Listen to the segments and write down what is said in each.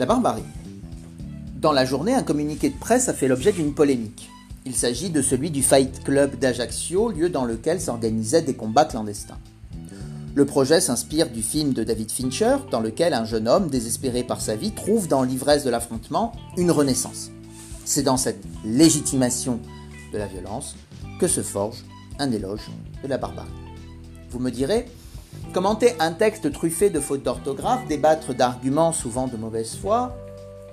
La barbarie. Dans la journée, un communiqué de presse a fait l'objet d'une polémique. Il s'agit de celui du Fight Club d'Ajaccio, lieu dans lequel s'organisaient des combats clandestins. Le projet s'inspire du film de David Fincher, dans lequel un jeune homme, désespéré par sa vie, trouve dans l'ivresse de l'affrontement une renaissance. C'est dans cette légitimation de la violence que se forge un éloge de la barbarie. Vous me direz, commenter un texte truffé de fautes d'orthographe, débattre d'arguments souvent de mauvaise foi,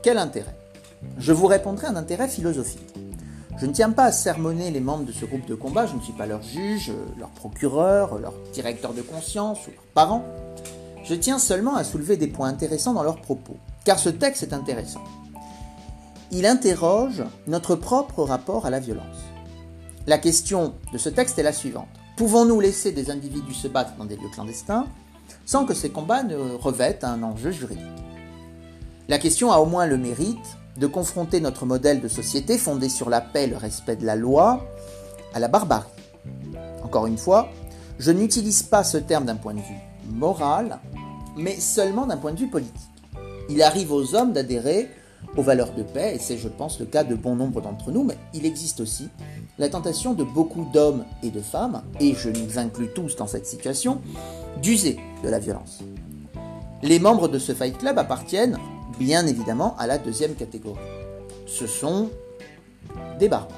quel intérêt? Je vous répondrai un intérêt philosophique. Je ne tiens pas à sermonner les membres de ce groupe de combat, je ne suis pas leur juge, leur procureur, leur directeur de conscience ou leurs parents. Je tiens seulement à soulever des points intéressants dans leurs propos, car ce texte est intéressant. Il interroge notre propre rapport à la violence. La question de ce texte est la suivante. Pouvons-nous laisser des individus se battre dans des lieux clandestins sans que ces combats ne revêtent un enjeu juridique? La question a au moins le mérite de confronter notre modèle de société fondé sur la paix et le respect de la loi à la barbarie. Encore une fois, je n'utilise pas ce terme d'un point de vue moral, mais seulement d'un point de vue politique. Il arrive aux hommes d'adhérer aux valeurs de paix, et c'est je pense le cas de bon nombre d'entre nous, mais il existe aussi la tentation de beaucoup d'hommes et de femmes, et je nous inclus tous dans cette situation, d'user de la violence. Les membres de ce Fight Club appartiennent bien évidemment à la deuxième catégorie. Ce sont des barbares.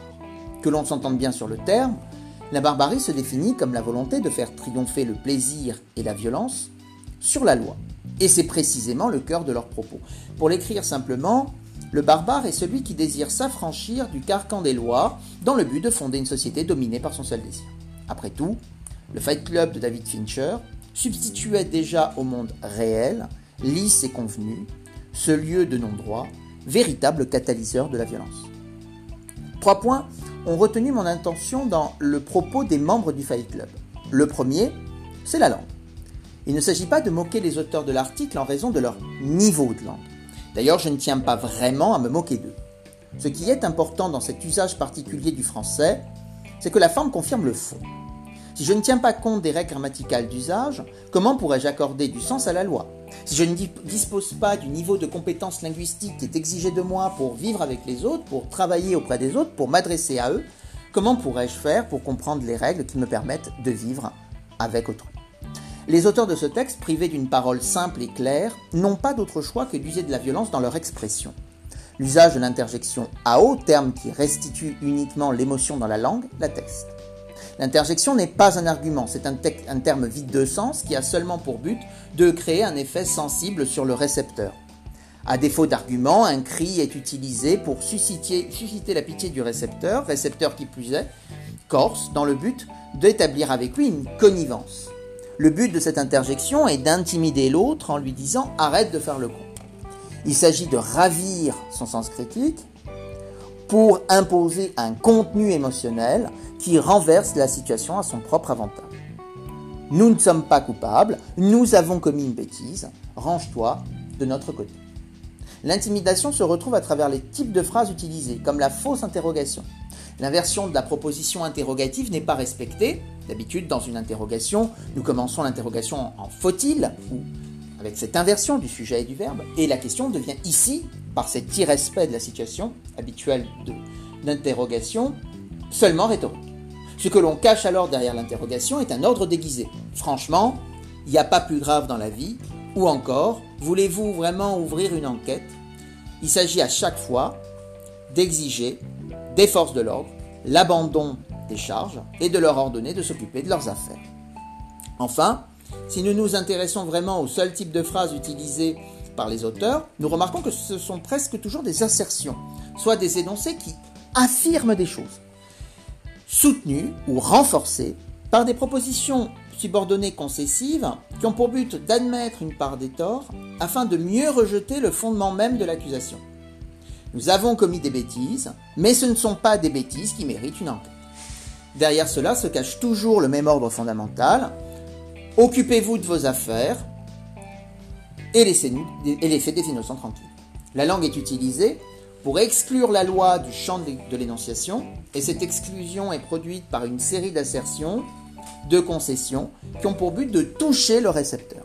Que l'on s'entende bien sur le terme, la barbarie se définit comme la volonté de faire triompher le plaisir et la violence sur la loi. Et c'est précisément le cœur de leurs propos. Pour l'écrire simplement, le barbare est celui qui désire s'affranchir du carcan des lois dans le but de fonder une société dominée par son seul désir. Après tout, le Fight Club de David Fincher substituait déjà au monde réel, lisse et convenu, ce lieu de non-droit, véritable catalyseur de la violence. Trois points ont retenu mon intention dans le propos des membres du Fight Club. Le premier, c'est la langue. Il ne s'agit pas de moquer les auteurs de l'article en raison de leur niveau de langue. D'ailleurs, je ne tiens pas vraiment à me moquer d'eux. Ce qui est important dans cet usage particulier du français, c'est que la forme confirme le fond. Si je ne tiens pas compte des règles grammaticales d'usage, comment pourrais-je accorder du sens à la loi? Si je ne dispose pas du niveau de compétence linguistique qui est exigé de moi pour vivre avec les autres, pour travailler auprès des autres, pour m'adresser à eux, comment pourrais-je faire pour comprendre les règles qui me permettent de vivre avec autrui? Les auteurs de ce texte, privés d'une parole simple et claire, n'ont pas d'autre choix que d'user de la violence dans leur expression. L'usage de l'interjection AO, terme qui restitue uniquement l'émotion dans la langue, l'atteste. L'interjection n'est pas un argument, c'est un, terme vide de sens qui a seulement pour but de créer un effet sensible sur le récepteur. À défaut d'argument, un cri est utilisé pour susciter la pitié du récepteur, récepteur qui plus est, corse, dans le but d'établir avec lui une connivence. Le but de cette interjection est d'intimider l'autre en lui disant arrête de faire le con. Il s'agit de ravir son sens critique pour imposer un contenu émotionnel qui renverse la situation à son propre avantage. Nous ne sommes pas coupables, nous avons commis une bêtise, range-toi de notre côté. L'intimidation se retrouve à travers les types de phrases utilisées, comme la fausse interrogation. L'inversion de la proposition interrogative n'est pas respectée. D'habitude, dans une interrogation, nous commençons l'interrogation en faut-il ou avec cette inversion du sujet et du verbe, et la question devient ici, par cet irrespect de la situation habituelle d'interrogation, seulement rhétorique. Ce que l'on cache alors derrière l'interrogation est un ordre déguisé. Franchement, il n'y a pas plus grave dans la vie, ou encore, voulez-vous vraiment ouvrir une enquête? Il s'agit à chaque fois d'exiger des forces de l'ordre l'abandon des charges et de leur ordonner de s'occuper de leurs affaires. Enfin, si nous nous intéressons vraiment au seul type de phrases utilisées par les auteurs, nous remarquons que ce sont presque toujours des assertions, soit des énoncés qui affirment des choses, soutenues ou renforcées par des propositions subordonnées concessives qui ont pour but d'admettre une part des torts afin de mieux rejeter le fondement même de l'accusation. Nous avons commis des bêtises, mais ce ne sont pas des bêtises qui méritent une enquête. Derrière cela se cache toujours le même ordre fondamental. Occupez-vous de vos affaires et laissez-nous et laissez des innocents tranquilles. La langue est utilisée pour exclure la loi du champ de l'énonciation, et cette exclusion est produite par une série d'assertions, de concessions, qui ont pour but de toucher le récepteur.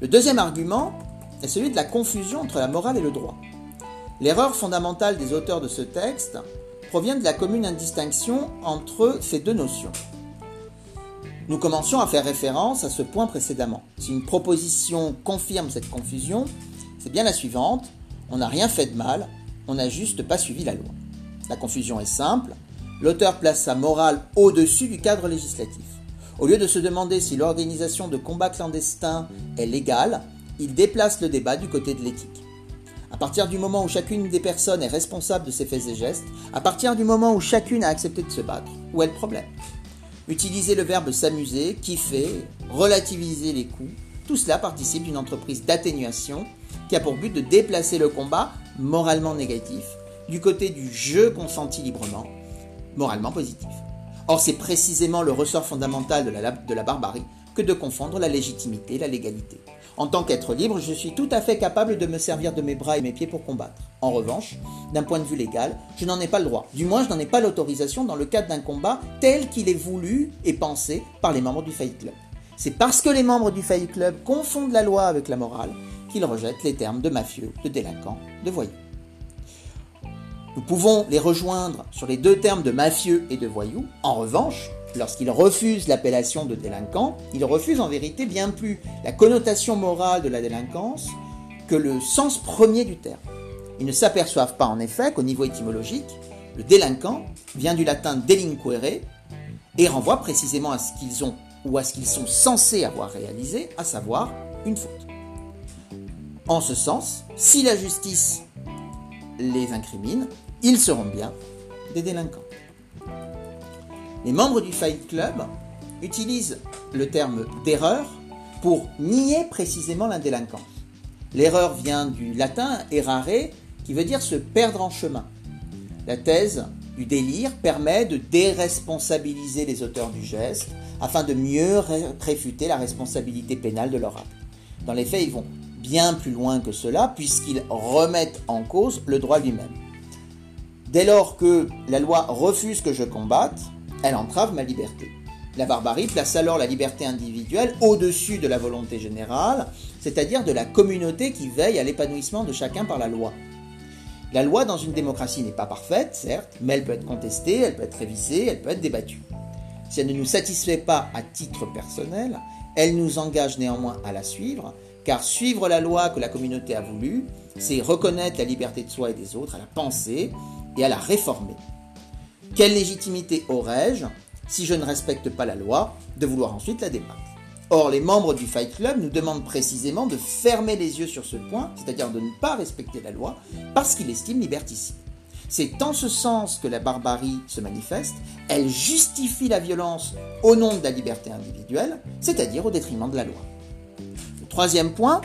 Le deuxième argument est celui de la confusion entre la morale et le droit. L'erreur fondamentale des auteurs de ce texte provient de la commune indistinction entre ces deux notions. Nous commencions à faire référence à ce point précédemment. Si une proposition confirme cette confusion, c'est bien la suivante. On n'a rien fait de mal, on n'a juste pas suivi la loi. La confusion est simple. L'auteur place sa morale au-dessus du cadre législatif. Au lieu de se demander si l'organisation de combats clandestins est légale, il déplace le débat du côté de l'éthique. À partir du moment où chacune des personnes est responsable de ses faits et gestes, à partir du moment où chacune a accepté de se battre, où est le problème? Utiliser le verbe s'amuser, kiffer, relativiser les coups, tout cela participe d'une entreprise d'atténuation qui a pour but de déplacer le combat moralement négatif du côté du jeu consenti librement, moralement positif. Or, c'est précisément le ressort fondamental de la, de la barbarie que de confondre la légitimité et la légalité. En tant qu'être libre, je suis tout à fait capable de me servir de mes bras et mes pieds pour combattre. En revanche, d'un point de vue légal, je n'en ai pas le droit. Du moins, je n'en ai pas l'autorisation dans le cadre d'un combat tel qu'il est voulu et pensé par les membres du Fight Club. C'est parce que les membres du Fight Club confondent la loi avec la morale qu'ils rejettent les termes de mafieux, de délinquants, de voyous. Nous pouvons les rejoindre sur les deux termes de mafieux et de voyous. En revanche, Lorsqu'il refuse l'appellation de délinquant, il refuse en vérité bien plus la connotation morale de la délinquance que le sens premier du terme. Ils ne s'aperçoivent pas en effet qu'au niveau étymologique, le délinquant vient du latin delinquere et renvoie précisément à ce qu'ils ont ou à ce qu'ils sont censés avoir réalisé, à savoir une faute. En ce sens, si la justice les incrimine, ils seront bien des délinquants. Les membres du Fight Club utilisent le terme d'erreur pour nier précisément l'indélinquance. L'erreur vient du latin errare, qui veut dire se perdre en chemin. La thèse du délire permet de déresponsabiliser les auteurs du geste afin de mieux réfuter la responsabilité pénale de leur acte. Dans les faits, ils vont bien plus loin que cela puisqu'ils remettent en cause le droit lui-même. Dès lors que la loi refuse que je combatte, elle entrave ma liberté. La barbarie place alors la liberté individuelle au-dessus de la volonté générale, c'est-à-dire de la communauté qui veille à l'épanouissement de chacun par la loi. La loi dans une démocratie n'est pas parfaite, certes, mais elle peut être contestée, elle peut être révisée, elle peut être débattue. Si elle ne nous satisfait pas à titre personnel, elle nous engage néanmoins à la suivre, car suivre la loi que la communauté a voulu, c'est reconnaître la liberté de soi et des autres, à la penser et à la réformer. Quelle légitimité aurais-je, si je ne respecte pas la loi, de vouloir ensuite la débattre? Or, les membres du Fight Club nous demandent précisément de fermer les yeux sur ce point, c'est-à-dire de ne pas respecter la loi, parce qu'ils estiment liberticide. C'est en ce sens que la barbarie se manifeste, elle justifie la violence au nom de la liberté individuelle, c'est-à-dire au détriment de la loi. Le troisième point,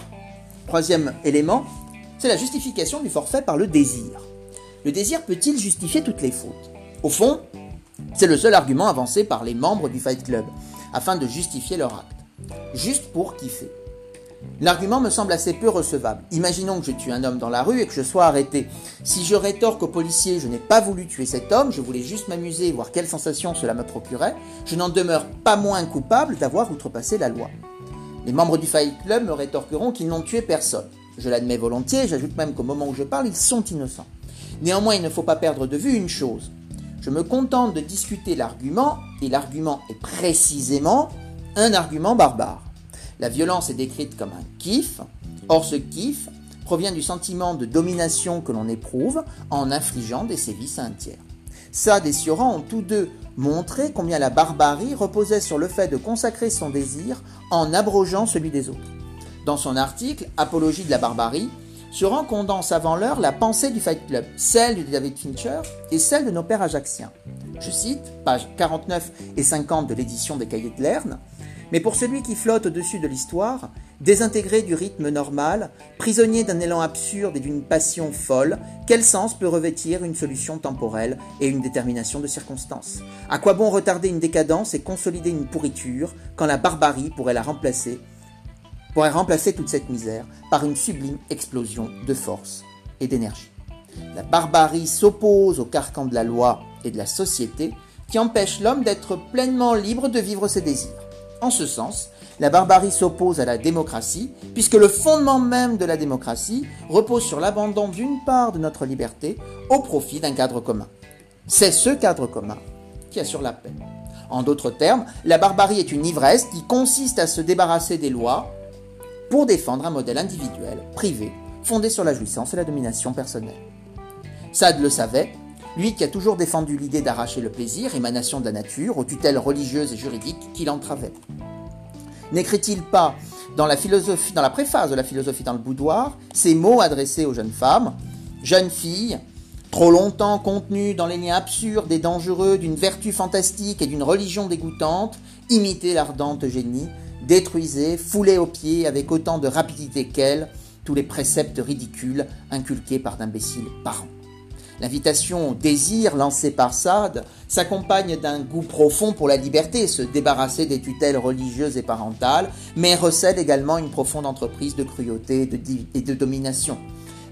troisième élément, c'est la justification du forfait par le désir. Le désir peut-il justifier toutes les fautes? Au fond, c'est le seul argument avancé par les membres du Fight Club, afin de justifier leur acte. Juste pour kiffer. L'argument me semble assez peu recevable. Imaginons que je tue un homme dans la rue et que je sois arrêté. Si je rétorque au policier je n'ai pas voulu tuer cet homme, je voulais juste m'amuser et voir quelle sensation cela me procurait, je n'en demeure pas moins coupable d'avoir outrepassé la loi. Les membres du Fight Club me rétorqueront qu'ils n'ont tué personne. Je l'admets volontiers, j'ajoute même qu'au moment où je parle, ils sont innocents. Néanmoins, il ne faut pas perdre de vue une chose. Je me contente de discuter l'argument, et l'argument est précisément un argument barbare. La violence est décrite comme un kiff, or ce kiff provient du sentiment de domination que l'on éprouve en infligeant des sévices à un tiers. Sade et Sioran ont tous deux montré combien la barbarie reposait sur le fait de consacrer son désir en abrogeant celui des autres. Dans son article Apologie de la barbarie, Suran condense avant l'heure la pensée du Fight Club, celle de David Fincher et celle de nos pères ajaxiens. Je cite, pages 49 et 50 de l'édition des Cahiers de Lerne, mais pour celui qui flotte au-dessus de l'histoire, désintégré du rythme normal, prisonnier d'un élan absurde et d'une passion folle, quel sens peut revêtir une solution temporelle et une détermination de circonstances À quoi bon retarder une décadence et consolider une pourriture quand la barbarie pourrait la remplacer pourrait remplacer toute cette misère par une sublime explosion de force et d'énergie. La barbarie s'oppose au carcan de la loi et de la société qui empêche l'homme d'être pleinement libre de vivre ses désirs. En ce sens, la barbarie s'oppose à la démocratie, puisque le fondement même de la démocratie repose sur l'abandon d'une part de notre liberté au profit d'un cadre commun. C'est ce cadre commun qui assure la paix. En d'autres termes, la barbarie est une ivresse qui consiste à se débarrasser des lois pour défendre un modèle individuel, privé, fondé sur la jouissance et la domination personnelle. Sade le savait, lui qui a toujours défendu l'idée d'arracher le plaisir, émanation de la nature, aux tutelles religieuses et juridiques qui l'entravaient. N'écrit-il pas dans la, dans la préface de la philosophie dans le boudoir ces mots adressés aux jeunes femmes Jeunes filles, trop longtemps contenues dans les liens absurdes et dangereux d'une vertu fantastique et d'une religion dégoûtante, imitez l'ardente génie, détruisez, foulez aux pieds avec autant de rapidité qu'elle tous les préceptes ridicules inculqués par d'imbéciles parents. L'invitation au désir lancée par Sade s'accompagne d'un goût profond pour la liberté, se débarrasser des tutelles religieuses et parentales, mais recèle également une profonde entreprise de cruauté et de domination.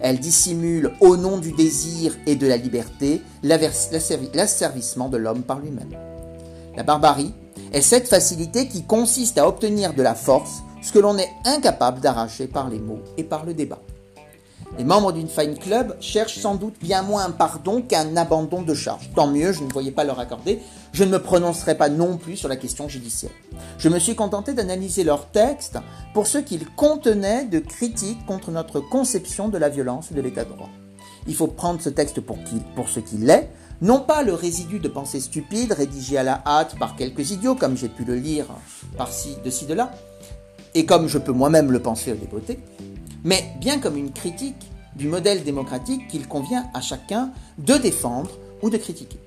Elle dissimule, au nom du désir et de la liberté, l'asservissement de l'homme par lui-même. La barbarie est cette facilité qui consiste à obtenir de la force ce que l'on est incapable d'arracher par les mots et par le débat. Les membres d'une Fine Club cherchent sans doute bien moins un pardon qu'un abandon de charge. Tant mieux, je ne voyais pas leur accorder. Je ne me prononcerai pas non plus sur la question judiciaire. Je me suis contenté d'analyser leur texte pour ce qu'ils contenaient de critiques contre notre conception de la violence et de l'état de droit. Il faut prendre ce texte pour, pour ce qu'il est, non pas le résidu de pensées stupides rédigées à la hâte par quelques idiots, comme j'ai pu le lire par-ci, de ci, de là, et comme je peux moi-même le penser au débeauté, mais bien comme une critique du modèle démocratique qu'il convient à chacun de défendre ou de critiquer.